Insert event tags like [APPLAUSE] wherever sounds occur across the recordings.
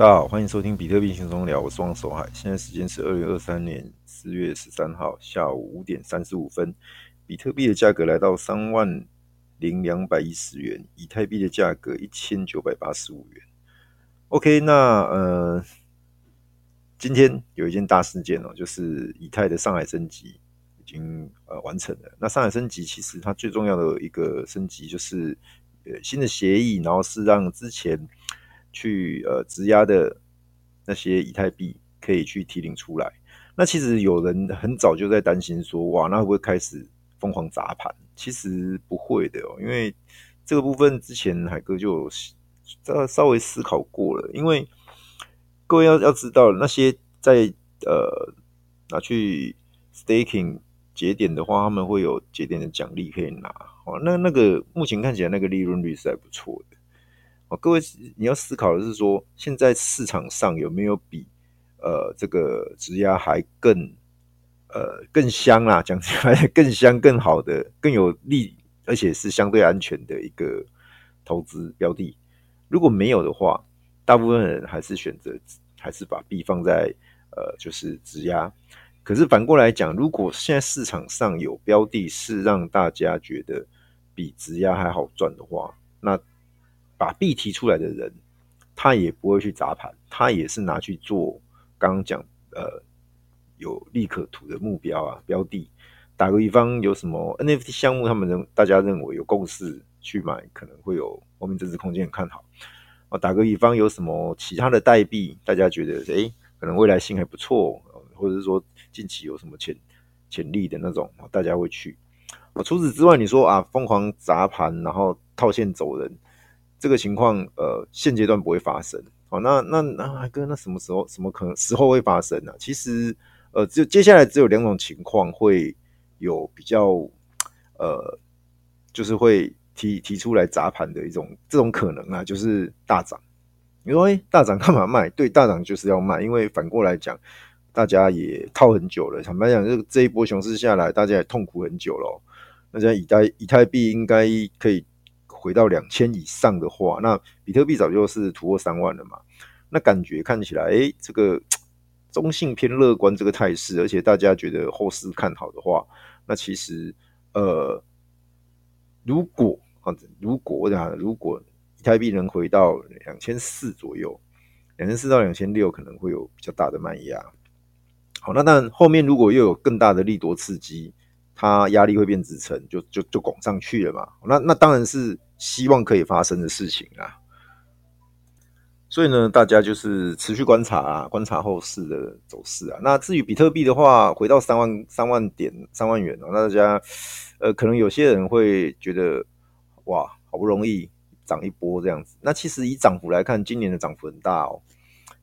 大家好，欢迎收听比特币轻松聊，我是王守海。现在时间是二零二三年四月十三号下午五点三十五分，比特币的价格来到三万零两百一十元，以太币的价格一千九百八十五元。OK，那呃，今天有一件大事件哦，就是以太的上海升级已经呃完成了。那上海升级其实它最重要的一个升级就是呃新的协议，然后是让之前。去呃质押的那些以太币可以去提领出来。那其实有人很早就在担心说，哇，那会不会开始疯狂砸盘？其实不会的哦，因为这个部分之前海哥就有稍微思考过了。因为各位要要知道，那些在呃拿去 staking 节点的话，他们会有节点的奖励可以拿。哦，那那个目前看起来那个利润率是还不错的。哦各位，你要思考的是说，现在市场上有没有比呃这个质押还更呃更香啦？讲起来 [LAUGHS] 更香、更好的、更有利，而且是相对安全的一个投资标的。如果没有的话，大部分人还是选择还是把币放在呃就是质押。可是反过来讲，如果现在市场上有标的是让大家觉得比质押还好赚的话，那把币提出来的人，他也不会去砸盘，他也是拿去做刚刚讲呃有利可图的目标啊标的。打个比方，有什么 NFT 项目，他们认大家认为有共识去买，可能会有后面增值空间很看好啊。打个比方，有什么其他的代币，大家觉得诶、可能未来性还不错，或者是说近期有什么潜潜力的那种，大家会去。除此之外，你说啊疯狂砸盘，然后套现走人。这个情况，呃，现阶段不会发生。好，那那那哥，那什么时候，什么可能时候会发生呢？其实，呃，就接下来只有两种情况会有比较，呃，就是会提提出来砸盘的一种这种可能啊，就是大涨。你说，哎，大涨干嘛卖？对，大涨就是要卖，因为反过来讲，大家也套很久了。坦白讲，这这一波熊市下来，大家也痛苦很久了。那现在以太以太币应该可以。回到两千以上的话，那比特币早就是突破三万了嘛。那感觉看起来，哎、这个中性偏乐观这个态势，而且大家觉得后市看好的话，那其实，呃，如果啊，如果我讲，如果以太币能回到两千四左右，两千四到两千六可能会有比较大的卖压。好，那但后面如果又有更大的利多刺激，它压力会变支撑，就就就拱上去了嘛。那那当然是。希望可以发生的事情啊，所以呢，大家就是持续观察啊，观察后市的走势啊。那至于比特币的话，回到三万三万点三万元哦，那大家呃，可能有些人会觉得哇，好不容易涨一波这样子。那其实以涨幅来看，今年的涨幅很大哦。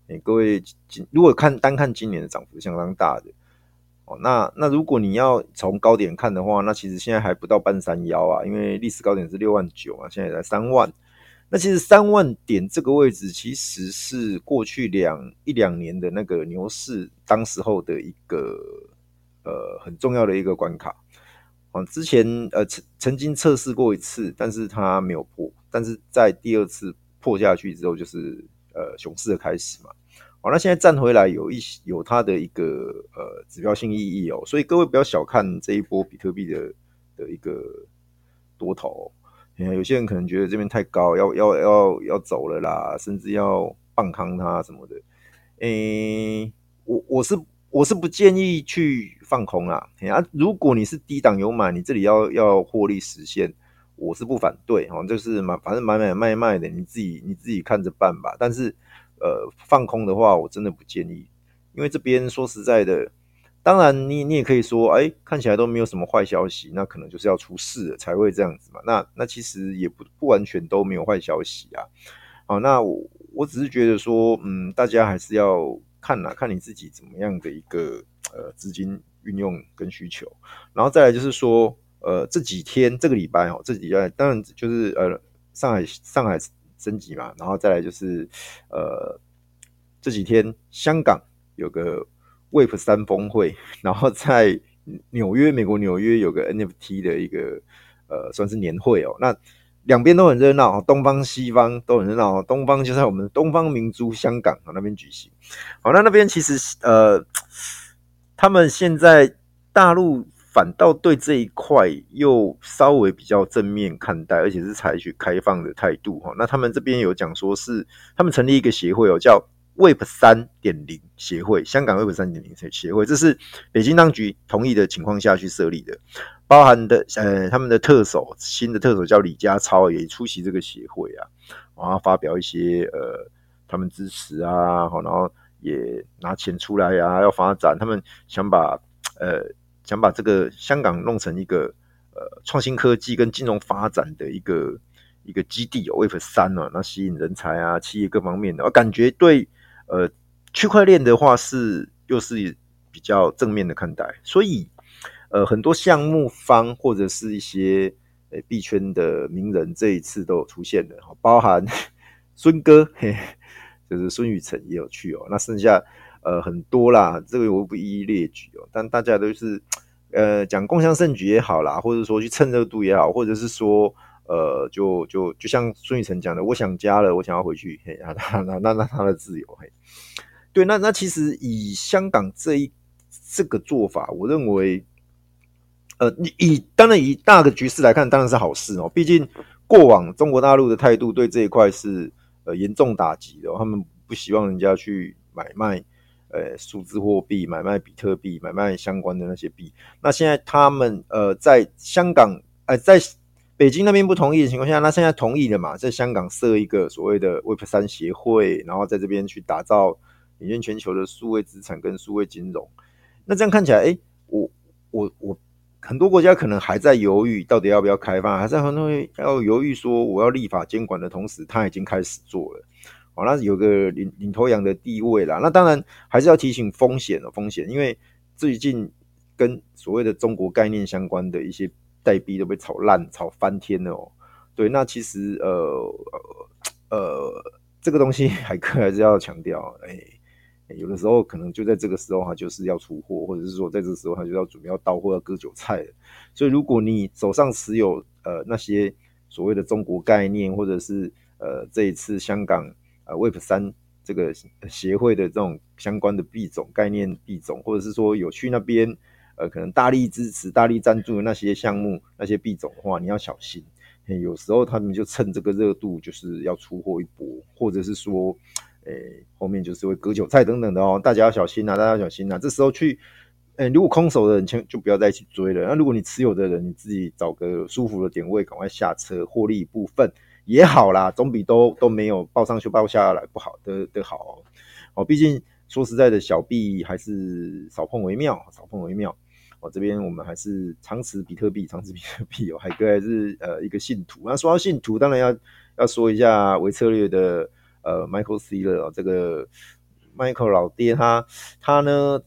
欸，各位，如果看单看今年的涨幅相当大的。哦，那那如果你要从高点看的话，那其实现在还不到半山腰啊，因为历史高点是六万九啊，现在才三万。那其实三万点这个位置，其实是过去两一两年的那个牛市当时候的一个呃很重要的一个关卡。哦，之前呃曾曾经测试过一次，但是它没有破，但是在第二次破下去之后，就是呃熊市的开始嘛。好，那现在站回来有一有它的一个呃指标性意义哦，所以各位不要小看这一波比特币的的一个多头。有些人可能觉得这边太高，要要要要走了啦，甚至要棒康它什么的。诶，我我是我是不建议去放空啊。啊，如果你是低档有买，你这里要要获利实现，我是不反对哈，就是买反正买买卖卖的，你自己你自己看着办吧。但是。呃，放空的话，我真的不建议，因为这边说实在的，当然你你也可以说，哎，看起来都没有什么坏消息，那可能就是要出事了才会这样子嘛。那那其实也不不完全都没有坏消息啊。好，那我我只是觉得说，嗯，大家还是要看呐，看你自己怎么样的一个呃资金运用跟需求，然后再来就是说，呃，这几天这个礼拜哦，这几天当然就是呃上海上海。升级嘛，然后再来就是，呃，这几天香港有个 Web 三峰会，[LAUGHS] 然后在纽约，美国纽约有个 NFT 的一个呃，算是年会哦。那两边都很热闹，东方西方都很热闹。东方就在我们东方明珠香港那边举行。好，那那边其实呃，他们现在大陆反倒对这一块又稍微比较正面看待，而且是采取开放的态度哈。那他们这边有讲说是他们成立一个协会哦，叫 Web 三点零协会，香港 Web 三点零协会，这是北京当局同意的情况下去设立的。包含的呃，他们的特首，新的特首叫李家超，也出席这个协会啊，然后发表一些呃，他们支持啊，然后也拿钱出来啊，要发展，他们想把呃，想把这个香港弄成一个呃，创新科技跟金融发展的一个一个基地哦，Web 3啊，那吸引人才啊，企业各方面的，我感觉对呃，区块链的话是又是比较正面的看待，所以。呃，很多项目方或者是一些呃币圈的名人，这一次都有出现的，包含孙哥，嘿，就是孙宇晨也有去哦。那剩下呃很多啦，这个我不一一列举哦。但大家都是呃讲共襄盛举也好啦，或者说去蹭热度也好，或者是说呃就就就像孙宇晨讲的，我想家了，我想要回去，嘿，那那那那他的自由，嘿，对，那那其实以香港这一这个做法，我认为。呃，你以当然以大的局势来看，当然是好事哦。毕竟过往中国大陆的态度对这一块是呃严重打击的，他们不希望人家去买卖呃数字货币、买卖比特币、买卖相关的那些币。那现在他们呃在香港呃在北京那边不同意的情况下，那现在同意了嘛，在香港设一个所谓的 Web 三协会，然后在这边去打造领先全球的数位资产跟数位金融。那这样看起来，哎，我我我。很多国家可能还在犹豫，到底要不要开放，还在很多要犹豫说我要立法监管的同时，他已经开始做了，好，那有个领领头羊的地位啦。那当然还是要提醒风险的风险，因为最近跟所谓的中国概念相关的一些代币都被炒烂、炒翻天了哦。对，那其实呃呃，这个东西 [LAUGHS] 海哥还是要强调，哎。有的时候可能就在这个时候，他就是要出货，或者是说在这个时候他就要准备要到货要割韭菜了。所以如果你手上持有呃那些所谓的中国概念，或者是呃这一次香港呃 Web 三这个协会的这种相关的币种概念币种，或者是说有去那边呃可能大力支持、大力赞助的那些项目那些币种的话，你要小心。有时候他们就趁这个热度就是要出货一波，或者是说。诶、后面就是会割韭菜等等的哦，大家要小心呐、啊，大家要小心呐、啊。这时候去，诶、欸，如果空手的人，千就不要再去追了。那如果你持有的人，你自己找个舒服的点位，赶快下车获利一部分也好啦，总比都都没有抱上去抱下来不好的的好哦。毕竟说实在的，小币还是少碰为妙，少碰为妙。哦，这边我们还是长持比特币，长持比特币哦。[LAUGHS] 海哥还是呃一个信徒。那说到信徒，当然要要说一下维策略的。呃，Michael Saylor 这个 Michael 老爹他，他呢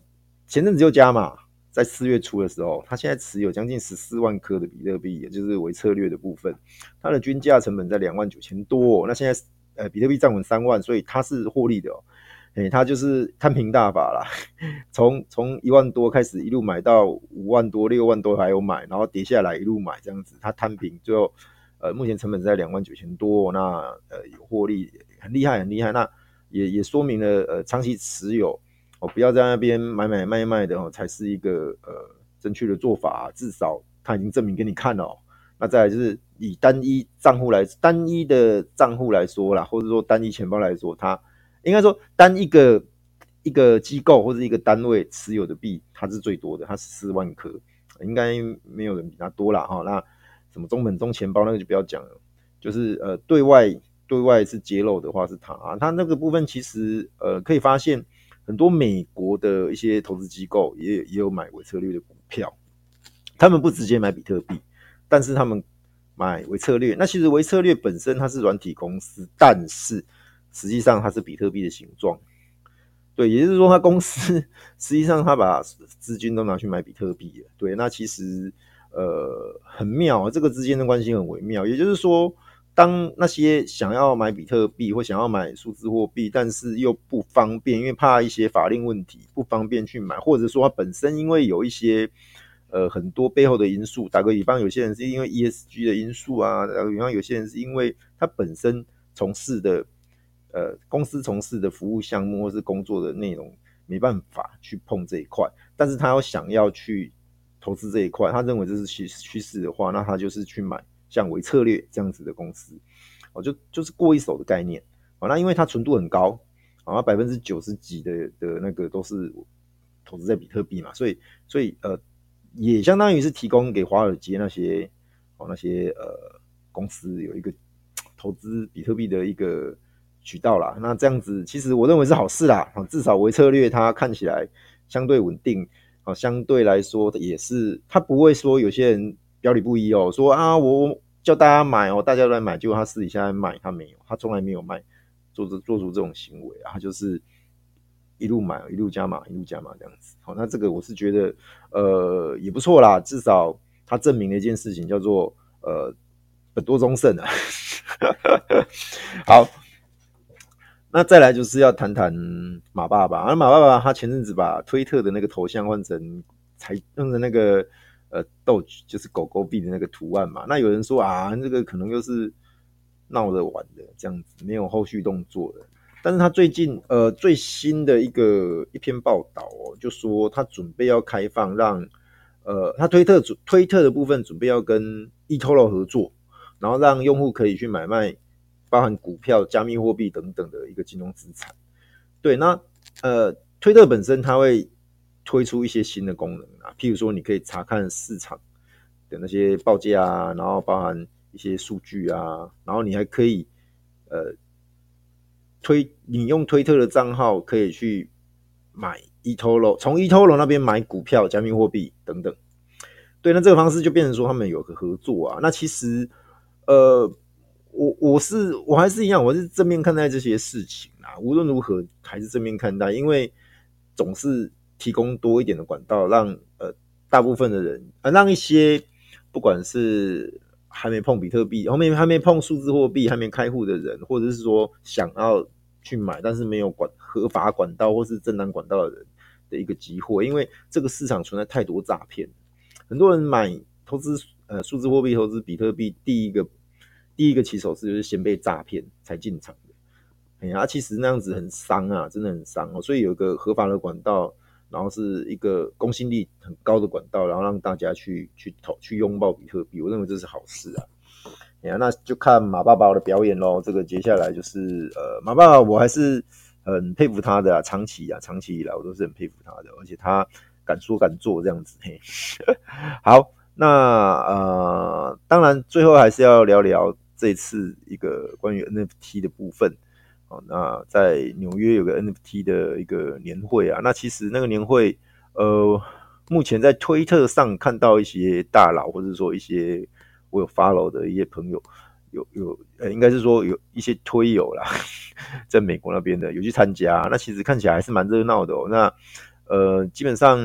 前阵子就加嘛，在四月初的时候，他现在持有将近十四万颗的比特币，也就是为策略的部分，它的均价成本在两万九千多，那现在呃比特币站稳三万，所以它是获利的哦，诶，他就是摊平大法啦，从从一万多开始一路买到五万多、六万多还有买，然后跌下来一路买这样子，他摊平最后呃目前成本在两万九千多，那呃有获利。很厉害，很厉害。那也也说明了，呃，长期持有哦，不要在那边买买卖卖的哦，才是一个呃正确的做法。至少他已经证明给你看了哦。那再来就是以单一账户来，单一的账户来说啦，或者说单一钱包来说，它应该说单一个一个机构或者一个单位持有的币，它是最多的，它是四万颗，应该没有人比它多啦哈。那什么中本中钱包那个就不要讲了，就是呃对外。对外是揭露的话是它啊，它那个部分其实呃可以发现很多美国的一些投资机构也也有买维策略的股票，他们不直接买比特币，但是他们买维策略。那其实维策略本身它是软体公司，但是实际上它是比特币的形状。对，也就是说，他公司 [LAUGHS] 实际上他把资金都拿去买比特币了。对，那其实呃很妙啊，这个之间的关系很微妙。也就是说。当那些想要买比特币或想要买数字货币，但是又不方便，因为怕一些法令问题不方便去买，或者说它本身因为有一些呃很多背后的因素。打个比方，有些人是因为 ESG 的因素啊，打个比方，有些人是因为他本身从事的呃公司从事的服务项目或是工作的内容没办法去碰这一块，但是他要想要去投资这一块，他认为这是趋趋势的话，那他就是去买像微策略这样子的公司，哦，就就是过一手的概念。哦，那因为它纯度很高，啊，百分之九十几的的那个都是投资在比特币嘛，所以所以呃，也相当于是提供给华尔街那些哦那些呃公司有一个投资比特币的一个渠道啦。那这样子其实我认为是好事啦，啊，至少微策略它看起来相对稳定，啊，相对来说也是它不会说有些人表里不一哦，说啊我叫大家买哦，大家都来买，结果他私底下在卖，他没有，他从来没有卖。做着做出这种行为啊，他就是一路买，一路加码，一路加码这样子。好，那这个我是觉得，呃，也不错啦。至少他证明了一件事情，叫做呃，本多终胜啊。[LAUGHS] 好，那再来就是要谈谈马爸爸。而马爸爸他前阵子把推特的那个头像换成才用的那个呃 Doge，就是狗狗币的那个图案嘛。那有人说啊，这个可能又是。闹着玩的这样子，没有后续动作的。但是他最近呃最新的一个一篇报道哦，就说他准备要开放让呃他推特主推特的部分准备要跟 eToro 合作，然后让用户可以去买卖包含股票、加密货币等等的一个金融资产。对，那呃推特本身它会推出一些新的功能啊，譬如说你可以查看市场的那些报价啊，然后包含。一些数据啊，然后你还可以，呃，推你用推特的账号可以去买 eToro，从 eToro 那边买股票、加密货币等等。对，那这个方式就变成说他们有个合作啊。那其实，呃，我我是我还是一样，我是正面看待这些事情啊。无论如何，还是正面看待，因为总是提供多一点的管道，让呃大部分的人，呃，让一些不管是。还没碰比特币，后面还没碰数字货币，还没开户的人，或者是说想要去买，但是没有管合法管道或是正当管道的人的一个机会，因为这个市场存在太多诈骗，很多人买投资呃数字货币、投资比特币，第一个第一个起手是就是先被诈骗才进场的，哎呀，其实那样子很伤啊，真的很伤哦，所以有一个合法的管道。然后是一个公信力很高的管道，然后让大家去去投去拥抱比特币，我认为这是好事啊。呀，那就看马爸爸的表演喽。这个接下来就是呃，马爸爸我还是很佩服他的啊，长期啊，长期以来我都是很佩服他的，而且他敢说敢做这样子。嘿，[LAUGHS] 好，那呃，当然最后还是要聊聊这次一个关于 NFT 的部分。哦，那在纽约有个 NFT 的一个年会啊，那其实那个年会，呃，目前在推特上看到一些大佬，或者说一些我有 follow 的一些朋友，有有，呃，应该是说有一些推友啦，[LAUGHS] 在美国那边的有去参加，那其实看起来还是蛮热闹的哦。那呃，基本上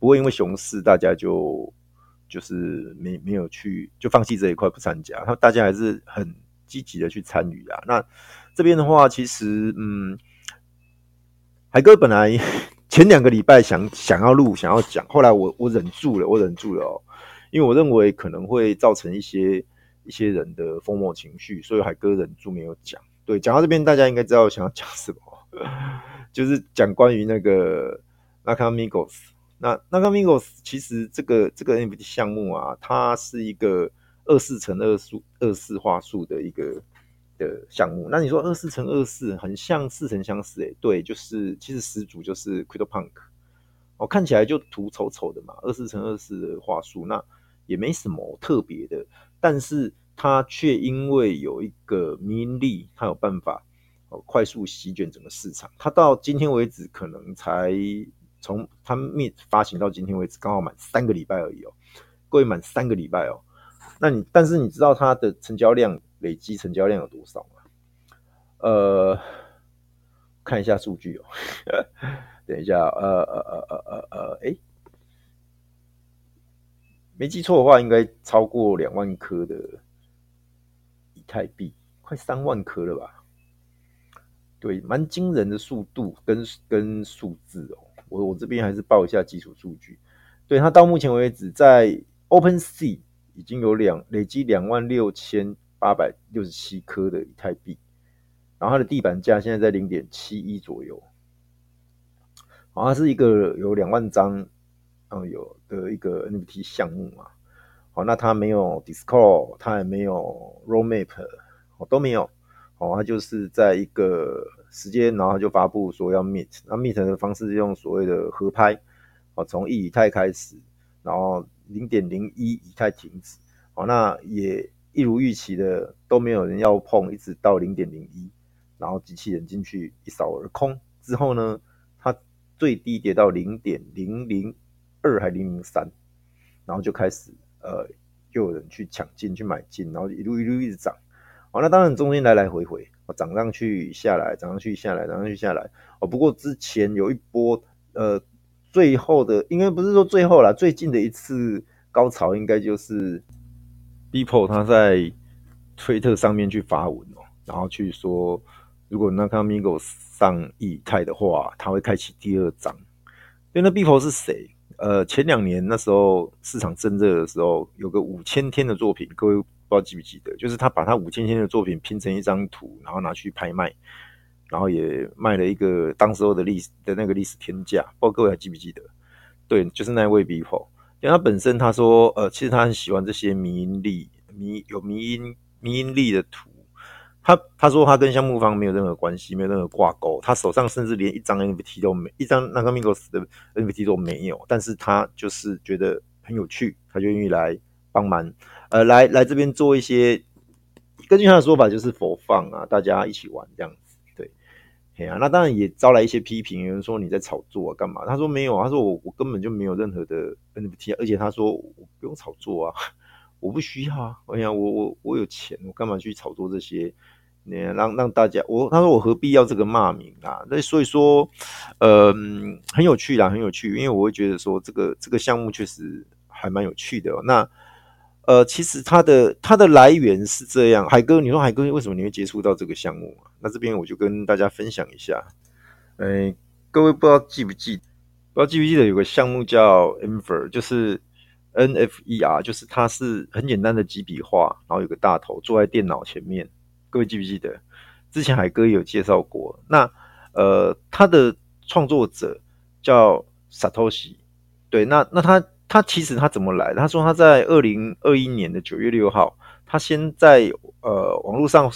不会因为熊市，大家就就是没没有去就放弃这一块不参加，他大家还是很积极的去参与啊。那这边的话，其实，嗯，海哥本来 [LAUGHS] 前两个礼拜想想要录，想要讲，后来我我忍住了，我忍住了哦，因为我认为可能会造成一些一些人的疯魔情绪，所以海哥忍住没有讲。对，讲到这边，大家应该知道我想要 [LAUGHS] 讲什么，就是讲关于那个 Nakamigos。那 Nakamigos 其实这个这个 NFT 项目啊，它是一个二四乘二数二四画素的一个。的项目，那你说二四乘二四很像似曾相识诶，对，就是其实始祖就是 CryptoPunk，哦，看起来就图丑丑的嘛，二四乘二四的话术，那也没什么特别的，但是它却因为有一个迷因力，它有办法哦快速席卷整个市场，它到今天为止可能才从它灭发行到今天为止刚好满三个礼拜而已哦，各位满三个礼拜哦，那你但是你知道它的成交量？累积成交量有多少嘛？呃，看一下数据哦。[LAUGHS] 等一下，呃呃呃呃呃呃，哎，没记错的话，应该超过两万颗的以太币，快三万颗了吧？对，蛮惊人的速度跟跟数字哦。我我这边还是报一下基础数据。对，它到目前为止在 OpenSea 已经有两累积两万六千八百六十七颗的以太币，然后它的地板价现在在零点七一左右。好，它是一个有两万张，嗯，有的一个 NFT 项目嘛。好，那它没有 Discord，它也没有 Roadmap，哦，都没有。哦，它就是在一个时间，然后就发布说要 Meet，那 Meet 的方式是用所谓的合拍，哦，从一以太开始，然后零点零一以太停止。哦，那也一如预期的，都没有人要碰，一直到零点零一，然后机器人进去一扫而空之后呢，它最低跌到零点零零二还零零三，然后就开始。呃，就有人去抢进去买进，然后一路一路一直涨，好，那当然中间来来回回，涨上去下来，涨上去下来，涨上去下来，哦，不过之前有一波，呃，最后的应该不是说最后啦，最近的一次高潮应该就是 Beeple 他在推特上面去发文哦，然后去说，如果 Nakamigo 上以太的话，他会开启第二章，因为那 Beeple 是谁？呃，前两年那时候市场正热的时候，有个五千天的作品，各位不知道记不记得？就是他把他五千天的作品拼成一张图，然后拿去拍卖，然后也卖了一个当时候的历史的那个历史天价，不知道各位还记不记得？对，就是那位 Beeple，因为他本身他说，呃，其实他很喜欢这些迷因力、迷有迷因迷因力的图。他他说他跟项目方没有任何关系，没有任何挂钩，他手上甚至连一张 NFT 都没，一张 Nakamigos 的 NFT 都没有。但是他就是觉得很有趣，他就愿意来帮忙，呃，来来这边做一些。根据他的说法，就是佛放啊，大家一起玩这样。嘿啊，那当然也招来一些批评，有人说你在炒作啊，干嘛？他说没有，他说我我根本就没有任何的 NFT，而且他说我不用炒作啊。[LAUGHS] 我不需要啊！我想，我我我有钱，我干嘛去炒作这些？你让让大家，我他说我何必要这个骂名啊？那所以说，嗯，很有趣啦，很有趣，因为我会觉得说这个这个项目确实还蛮有趣的。那呃，其实它的它的来源是这样，海哥，你说海哥为什么你会接触到这个项目啊？那这边我就跟大家分享一下。哎，各位不知道记不记，不知道记不记得有个项目叫 Emfer，就是。NFER 就是它是很简单的几笔画，然后有个大头坐在电脑前面。各位记不记得？之前海哥也有介绍过。那呃，他的创作者叫 Satoshi。对，那那他他其实他怎么来？他说他在二零二一年的九月六号，他先在呃网络上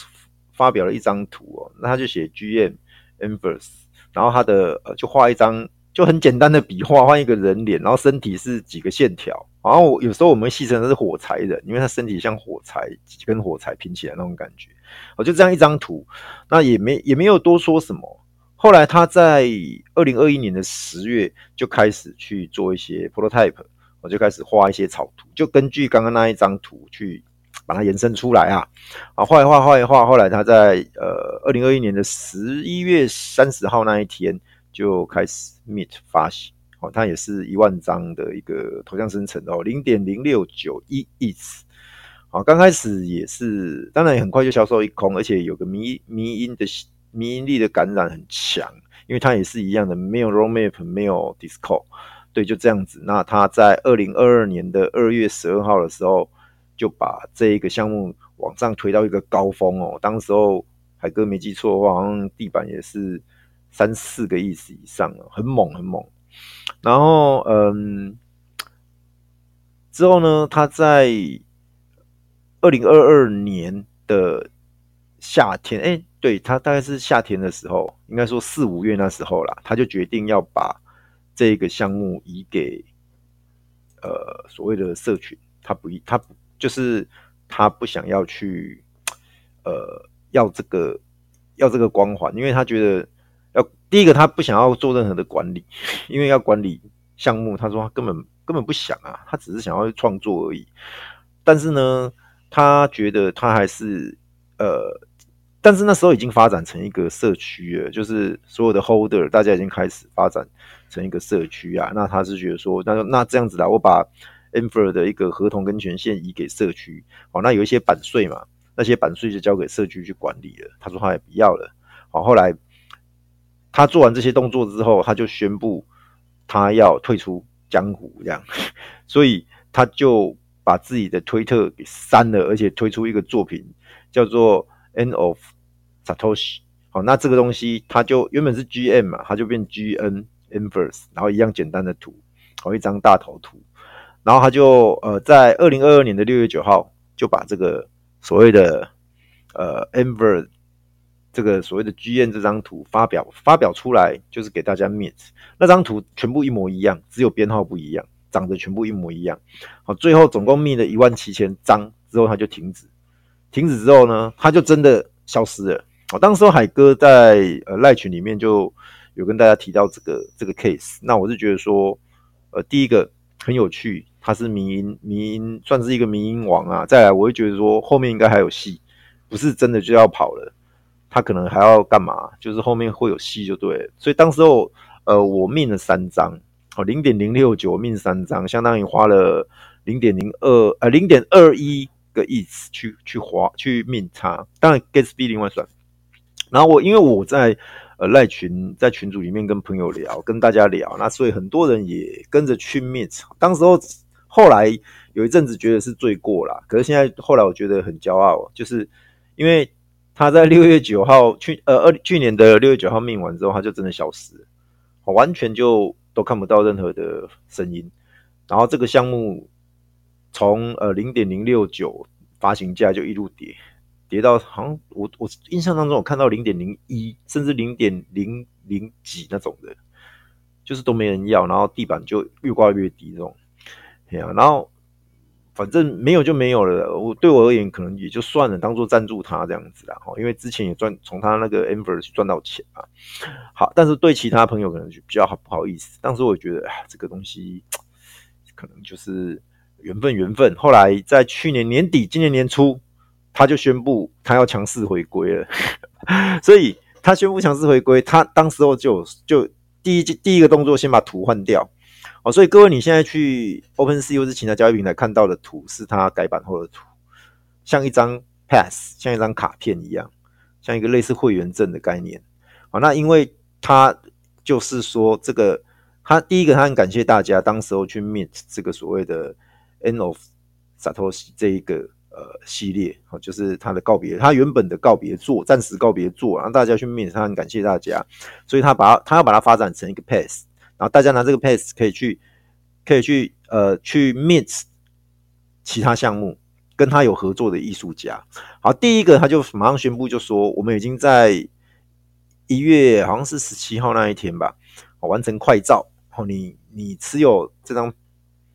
发表了一张图哦，那他就写 GM Inverse，然后他的呃就画一张。就很简单的笔画，换一个人脸，然后身体是几个线条，然后有时候我们戏称他是火柴人，因为他身体像火柴，几根火柴拼起来那种感觉。我就这样一张图，那也没也没有多说什么。后来他在二零二一年的十月就开始去做一些 prototype，我就开始画一些草图，就根据刚刚那一张图去把它延伸出来啊，啊画一画画一画，后来他在呃二零二一年的十一月三十号那一天。就开始 Meet 发行，哦，它也是一万张的一个头像生成哦，零点零六九一亿次，好，刚开始也是，当然也很快就销售一空，而且有个迷迷因的迷因力的感染很强，因为它也是一样的，没有 Roadmap，没有 disco，对，就这样子。那他在二零二二年的二月十二号的时候，就把这一个项目往上推到一个高峰哦，当时候海哥没记错的话，好像地板也是。三四个亿以上了，很猛很猛。然后，嗯，之后呢，他在二零二二年的夏天，哎，对，他大概是夏天的时候，应该说四五月那时候啦，他就决定要把这个项目移给呃所谓的社群，他不，他不就是他不想要去呃要这个要这个光环，因为他觉得。要第一个，他不想要做任何的管理，因为要管理项目，他说他根本根本不想啊，他只是想要创作而已。但是呢，他觉得他还是呃，但是那时候已经发展成一个社区了，就是所有的 holder 大家已经开始发展成一个社区啊。那他是觉得说，那那这样子啦，我把 Infer 的一个合同跟权限移给社区，好，那有一些版税嘛，那些版税就交给社区去管理了。他说他也不要了，好，后来。他做完这些动作之后，他就宣布他要退出江湖这样，所以他就把自己的推特给删了，而且推出一个作品叫做 End of Satoshi。好，那这个东西它就原本是 GM 嘛，它就变 GN Inverse，然后一样简单的图，好，一张大头图，然后他就呃在二零二二年的六月九号就把这个所谓的呃 Inverse 这个所谓的 GN 这张图发表发表出来，就是给大家 mint 那张图全部一模一样，只有编号不一样，长得全部一模一样。好，最后总共 mint 了一万七千张之后，他就停止。停止之后呢，他就真的消失了。好，当时海哥在呃赖群里面就有跟大家提到这个这个 case。那我是觉得说，呃，第一个很有趣，他是迷因迷因，算是一个迷因王啊。再来，我会觉得说后面应该还有戏，不是真的就要跑了。他可能还要干嘛？就是后面会有戏就对了。所以当时候，呃，我命了三张，哦，零点零六九命三张，相当于花了零点零二呃零点二一个亿次去去花去命他。当然 gasb 另外算。然后我因为我在呃赖群在群组里面跟朋友聊，跟大家聊，那所以很多人也跟着去命。当时候后来有一阵子觉得是罪过啦，可是现在后来我觉得很骄傲，就是因为。他在六月九号去呃二去年的六月九号命完之后，他就真的消失了，完全就都看不到任何的声音。然后这个项目从呃零点零六九发行价就一路跌，跌到好像我我印象当中我看到零点零一，甚至零点零零几那种的，就是都没人要，然后地板就越挂越低这种，对啊，然后。反正没有就没有了，我对我而言可能也就算了，当做赞助他这样子啦。哈因为之前也赚从他那个 Amber 去赚到钱啊。好，但是对其他朋友可能就比较好不好意思。当时我觉得，这个东西可能就是缘分，缘分。后来在去年年底、今年年初，他就宣布他要强势回归了。[LAUGHS] 所以他宣布强势回归，他当时候就就第一第一个动作，先把图换掉。哦，所以各位，你现在去 OpenSea 或是其他交易平台看到的图，是它改版后的图，像一张 Pass，像一张卡片一样，像一个类似会员证的概念。好，那因为它就是说，这个他第一个，他很感谢大家当时候去 Meet 这个所谓的 End of Satoshi 这一个呃系列，好，就是他的告别，他原本的告别作，暂时告别作，让大家去 mint，他很感谢大家，所以他把它，他要把它发展成一个 Pass。然后大家拿这个 pass 可以去，可以去呃去 mint 其他项目，跟他有合作的艺术家。好，第一个他就马上宣布就说，我们已经在一月好像是十七号那一天吧，完成快照。好，你你持有这张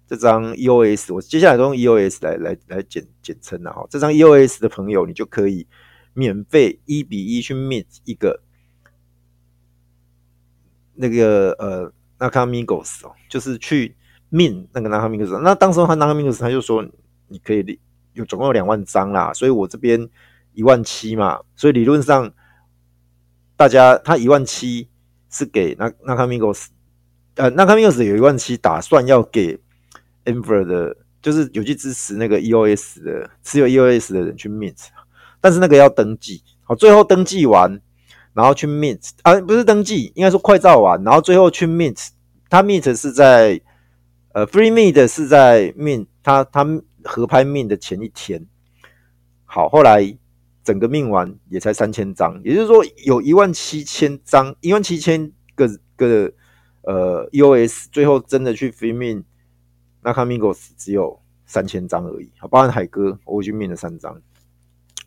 这张 EOS，我接下来都用 EOS 来来来简简称了哈。这张 EOS 的朋友，你就可以免费一比一去 mint 一个那个呃。Nakamigos 哦，就是去 mint 那个 Nakamigos。那当时他 Nakamigos 他就说，你可以有总共有两万张啦，所以我这边一万七嘛，所以理论上大家他一万七是给那 Nakamigos，呃 Nakamigos 有一万七打算要给 Enver 的，就是有去支持那个 EOS 的持有 EOS 的人去 mint，但是那个要登记，好，最后登记完。然后去 mint 啊，不是登记，应该说快照完，然后最后去 mint。他 mint 是在呃 free mint 是在 mint，他他合拍 mint 的前一天。好，后来整个命完也才三千张，也就是说有一万七千张，一万七千个个呃 EOS，最后真的去 free mint，那 Nakamigos 只有三千张而已。好，包含海哥，我已经 mint 了三张。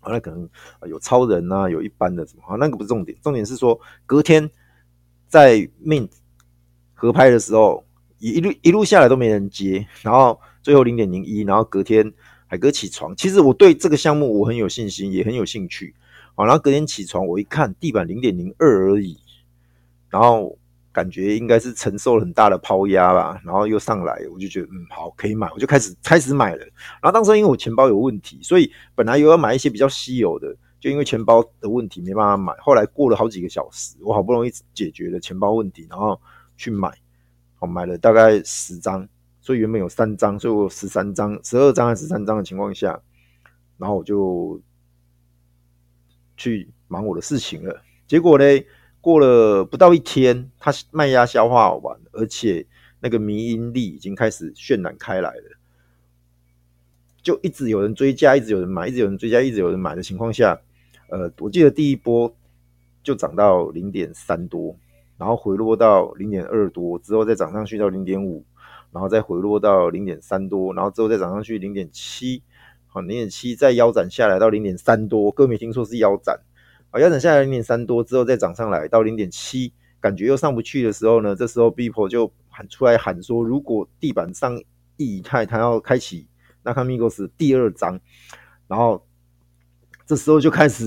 啊，那可能有超人啊，有一般的什么啊，那个不是重点，重点是说隔天在 mint 合拍的时候，一路一路下来都没人接，然后最后零点零一，然后隔天海哥起床，其实我对这个项目我很有信心，也很有兴趣，好，然后隔天起床我一看地板零点零二而已，然后。感觉应该是承受了很大的抛压吧，然后又上来，我就觉得嗯好可以买，我就开始开始买了。然后当时因为我钱包有问题，所以本来有要买一些比较稀有的，就因为钱包的问题没办法买。后来过了好几个小时，我好不容易解决了钱包问题，然后去买，我买了大概十张，所以原本有三张，所以我有十三张、十二张还是十三张的情况下，然后我就去忙我的事情了。结果呢？过了不到一天，它卖压消化完，而且那个迷因力已经开始渲染开来了，就一直有人追加，一直有人买，一直有人追加，一直有人买的情况下，呃，我记得第一波就涨到零点三多，然后回落到零点二多，之后再涨上去到零点五，然后再回落到零点三多，然后之后再涨上去零点七，好，零点七再腰斩下来到零点三多，各位没听错是腰斩，啊，腰斩下来零点三多之后再涨上来到零点七。感觉又上不去的时候呢，这时候 Beeple 就喊出来喊说，如果地板上以太他要开启 Nakamigos 第二章，然后这时候就开始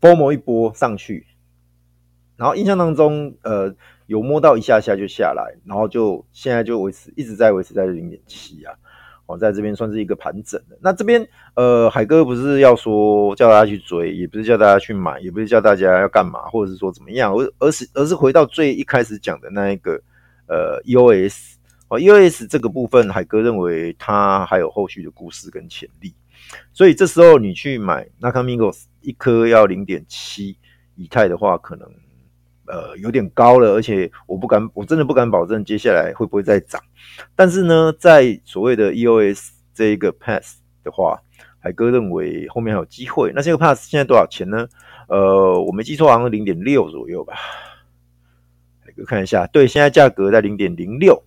f o m 一波上去，然后印象当中呃有摸到一下下就下来，然后就现在就维持一直在维持在零点七啊。我在这边算是一个盘整的。那这边，呃，海哥不是要说叫大家去追，也不是叫大家去买，也不是叫大家要干嘛，或者是说怎么样，而而是而是回到最一开始讲的那一个，呃，EOS 哦，EOS 这个部分，海哥认为它还有后续的故事跟潜力，所以这时候你去买 Nakamigos 一颗要零点七以太的话，可能。呃，有点高了，而且我不敢，我真的不敢保证接下来会不会再涨。但是呢，在所谓的 EOS 这一个 Pass 的话，海哥认为后面还有机会。那这个 Pass 现在多少钱呢？呃，我没记错，好像是零点六左右吧。海哥看一下，对，现在价格在零点零六，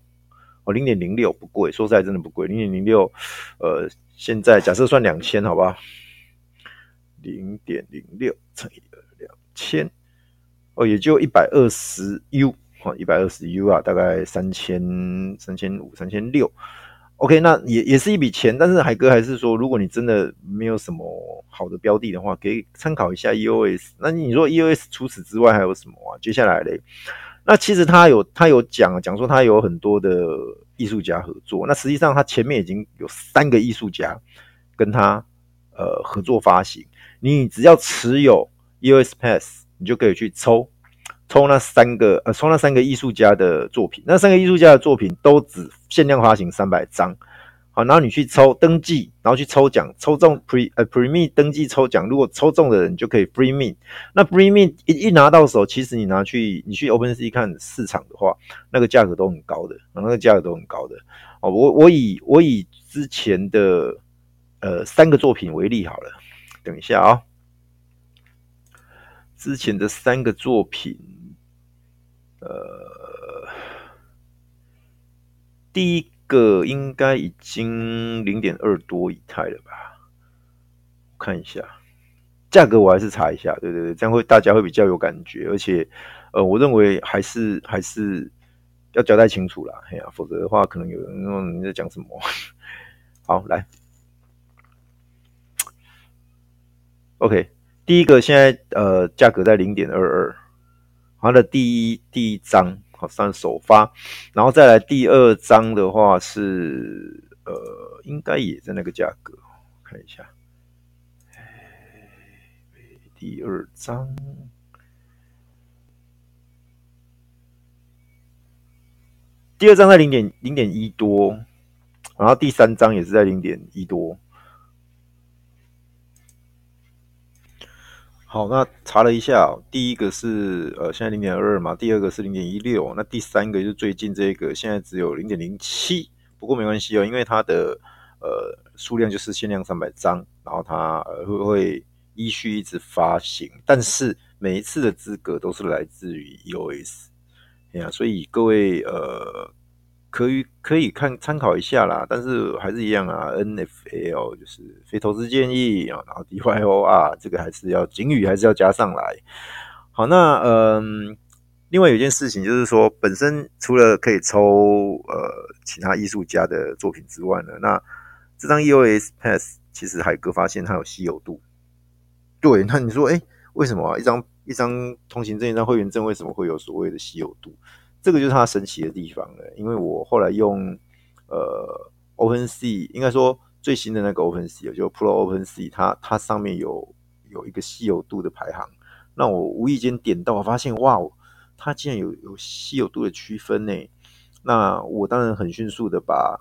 哦，零点零六不贵，说实在真的不贵，零点零六，呃，现在假设算两千，好吧，零点零六乘以两千。哦，也就一百二十 U 哦，一百二十 U 啊，大概三千三千五、三千六。OK，那也也是一笔钱，但是海哥还是说，如果你真的没有什么好的标的的话，可以参考一下 EOS。那你说 EOS 除此之外还有什么啊？接下来嘞，那其实他有他有讲讲说他有很多的艺术家合作。那实际上他前面已经有三个艺术家跟他呃合作发行，你只要持有 EOS Pass。你就可以去抽抽那三个呃，抽那三个艺术家的作品。那三个艺术家的作品都只限量发行三百张，好，然后你去抽登记，然后去抽奖，抽中 pre 呃 premi 登记抽奖，如果抽中的人就可以 free mint。那 free mint 一一拿到手，其实你拿去你去 OpenSea 看市场的话，那个价格都很高的，那个价格都很高的。哦，我我以我以之前的呃三个作品为例好了，等一下啊、之前的三个作品，呃，第一个应该已经零点二多以太了吧？看一下价格，我还是查一下。对对对，这样会大家会比较有感觉，而且，呃，我认为还是还是要交代清楚啦。哎呀，否则的话，可能有人问你在讲什么？[LAUGHS] 好，来，OK。第一个现在呃价格在零点二二，它的第一第一张好算首发，然后再来第二张的话是呃应该也在那个价格，看一下，第二张，第二张在零点零点一多，然后第三张也是在零点一多。好，那查了一下，第一个是呃，现在零点二二嘛，第二个是零点一六，那第三个就是最近这个，现在只有零点零七，不过没关系哦，因为它的呃数量就是限量三百张，然后它呃会会依序一直发行，但是每一次的资格都是来自于 EOS，哎呀，所以各位呃。可以可以看参考一下啦，但是还是一样啊。NFL 就是非投资建议啊，然后 DYOR 这个还是要警语还是要加上来。好，那嗯，另外有一件事情就是说，本身除了可以抽呃其他艺术家的作品之外呢，那这张 EOS Pass 其实海哥发现它有稀有度。对，那你说哎，为什么？一张一张通行证、一张会员证为什么会有所谓的稀有度？这个就是它神奇的地方了，因为我后来用呃 OpenSea，应该说最新的那个 OpenSea，就 Pro OpenSea，它它上面有有一个稀有度的排行，那我无意间点到，我发现哇，它竟然有有稀有度的区分呢，那我当然很迅速的把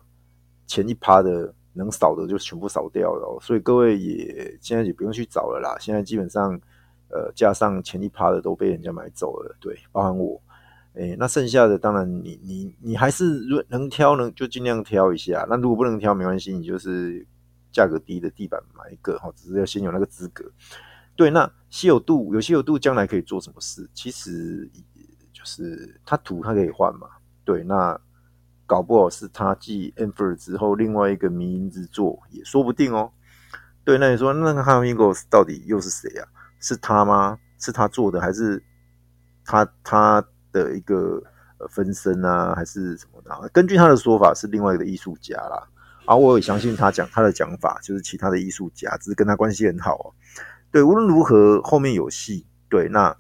前一趴的能扫的就全部扫掉了，所以各位也现在也不用去找了啦，现在基本上呃加上前一趴的都被人家买走了，对，包含我。哎，那剩下的当然你你你还是如能挑能就尽量挑一下。那如果不能挑没关系，你就是价格低的地板买一个哈，只是要先有那个资格。对，那稀有度有稀有度，将来可以做什么事？其实就是它图它可以换嘛。对，那搞不好是他继 Amber 之后另外一个迷因之作也说不定哦。对，那你说那个 Hamigos 到底又是谁呀、啊？是他吗？是他做的还是他他？的一个呃分身啊，还是什么的？根据他的说法，是另外一个艺术家啦。而、啊、我也相信他讲他的讲法，就是其他的艺术家只是跟他关系很好哦。对，无论如何，后面有戏。对，那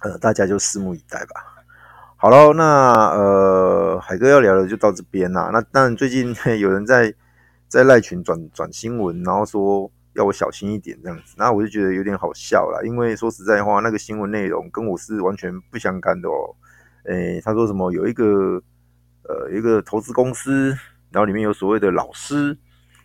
呃，大家就拭目以待吧。好了，那呃，海哥要聊的就到这边啦。那当然，最近 [LAUGHS] 有人在在赖群转转新闻，然后说。要我小心一点这样子，那我就觉得有点好笑啦，因为说实在话，那个新闻内容跟我是完全不相干的哦。诶、他说什么有一个呃一个投资公司，然后里面有所谓的老师，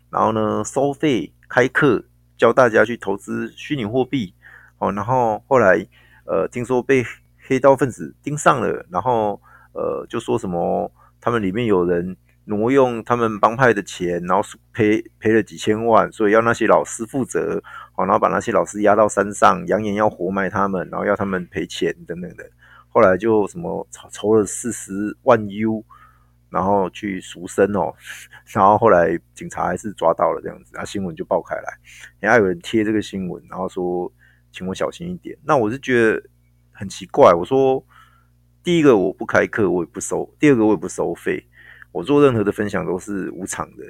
然后呢收费开课教大家去投资虚拟货币，哦，然后后来呃听说被黑道分子盯上了，然后呃就说什么他们里面有人。挪用他们帮派的钱，然后赔赔了几千万，所以要那些老师负责，好，然后把那些老师押到山上，扬言要活埋他们，然后要他们赔钱等等的。后来就什么筹了四十万 U，然后去赎身哦，[LAUGHS] 然后后来警察还是抓到了这样子，然后新闻就爆开来，然后有人贴这个新闻，然后说请我小心一点。那我是觉得很奇怪，我说第一个我不开课，我也不收；第二个我也不收费。我做任何的分享都是无偿的，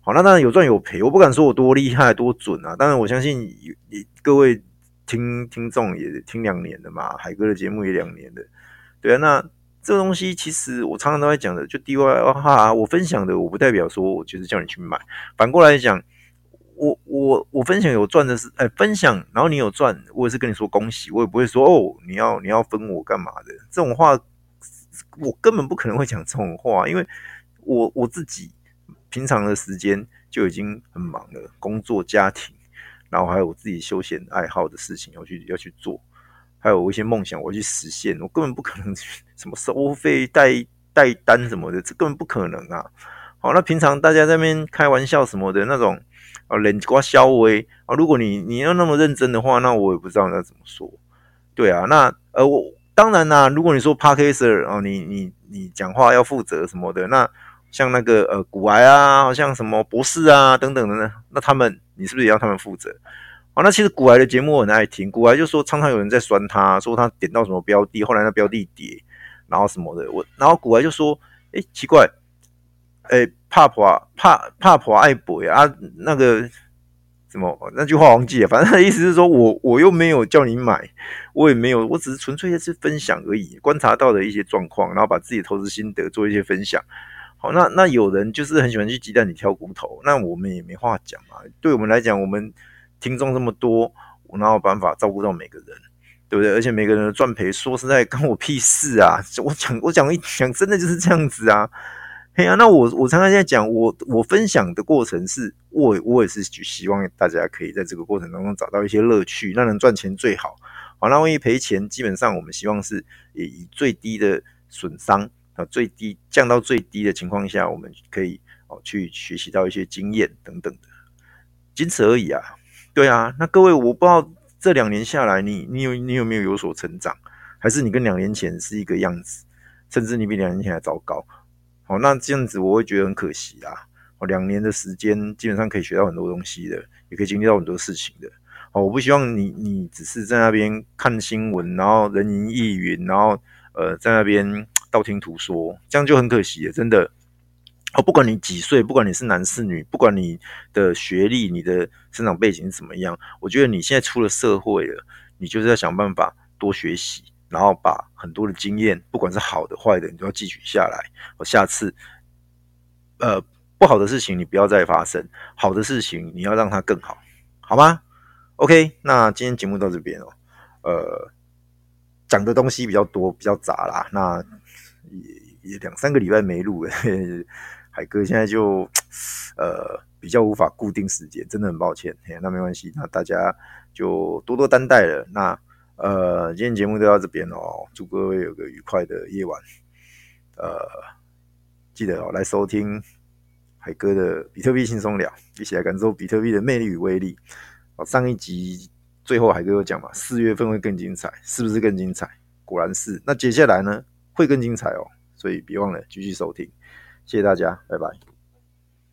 好，那当然有赚有赔，我不敢说我多厉害多准啊。当然我相信你各位听听众也听两年的嘛，海哥的节目也两年的，对啊。那这东西其实我常常都在讲的，就 DIY 哈，我分享的我不代表说我就是叫你去买，反过来讲，我我我分享有赚的是，哎，分享然后你有赚，我也是跟你说恭喜，我也不会说哦，你要你要分我干嘛的这种话，我根本不可能会讲这种话，因为。我我自己平常的时间就已经很忙了，工作、家庭，然后还有我自己休闲爱好的事情要去要去做，还有一些梦想我要去实现，我根本不可能什么收费带带单什么的，这根本不可能啊！好，那平常大家在那边开玩笑什么的那种啊，冷瓜消微啊，如果你你要那么认真的话，那我也不知道要怎么说。对啊，那呃我当然啦，如果你说 Podcaster 啊，你你你讲话要负责什么的，那。像那个呃，股癌啊，好像什么博士啊等等的呢，那他们你是不是也要他们负责？好，那其实股癌的节目我很爱听，股癌就说常常有人在酸他，说他点到什么标的，后来那标的跌，然后什么的，我然后股癌就说，诶，奇怪，诶，怕婆怕怕婆爱博呀啊，那个什么那句话忘记了，反正他的意思是说我我又没有叫你买，我也没有，我只是纯粹是分享而已，观察到的一些状况，然后把自己投资心得做一些分享。好，那那有人就是很喜欢去鸡蛋里挑骨头，那我们也没话讲嘛。对我们来讲，我们听众这么多，我哪有办法照顾到每个人，对不对？而且每个人的赚赔，说实在，关我屁事啊！我讲，我讲一讲，真的就是这样子啊。嘿啊，那我我常常在讲，我我分享的过程是，我我也是希望大家可以在这个过程当中找到一些乐趣，那能赚钱最好。好，那万一赔钱，基本上我们希望是以最低的损伤。最低降到最低的情况下，我们可以哦去学习到一些经验等等的，仅此而已啊。对啊，那各位，我不知道这两年下来你，你有你有没有有所成长，还是你跟两年前是一个样子，甚至你比两年前还糟糕？好，那这样子我会觉得很可惜啦。哦，两年的时间基本上可以学到很多东西的，也可以经历到很多事情的。哦，我不希望你你只是在那边看新闻，然后人云亦云，然后呃在那边。道听途说，这样就很可惜了，真的。哦，不管你几岁，不管你是男是女，不管你的学历、你的生长背景是怎么样，我觉得你现在出了社会了，你就是要想办法多学习，然后把很多的经验，不管是好的坏的，你都要汲取下来。我下次，呃，不好的事情你不要再发生，好的事情你要让它更好，好吗？OK，那今天节目到这边哦，呃，讲的东西比较多，比较杂啦，那。也也两三个礼拜没录了，[LAUGHS] 海哥现在就呃比较无法固定时间，真的很抱歉。嘿，那没关系，那大家就多多担待了。那呃，今天节目就到这边哦，祝各位有个愉快的夜晚。呃，记得哦，来收听海哥的比特币轻松聊，一起来感受比特币的魅力与威力。哦，上一集最后海哥有讲嘛，四月份会更精彩，是不是更精彩？果然是。那接下来呢，会更精彩哦，所以别忘了继续收听。谢谢大家，拜拜。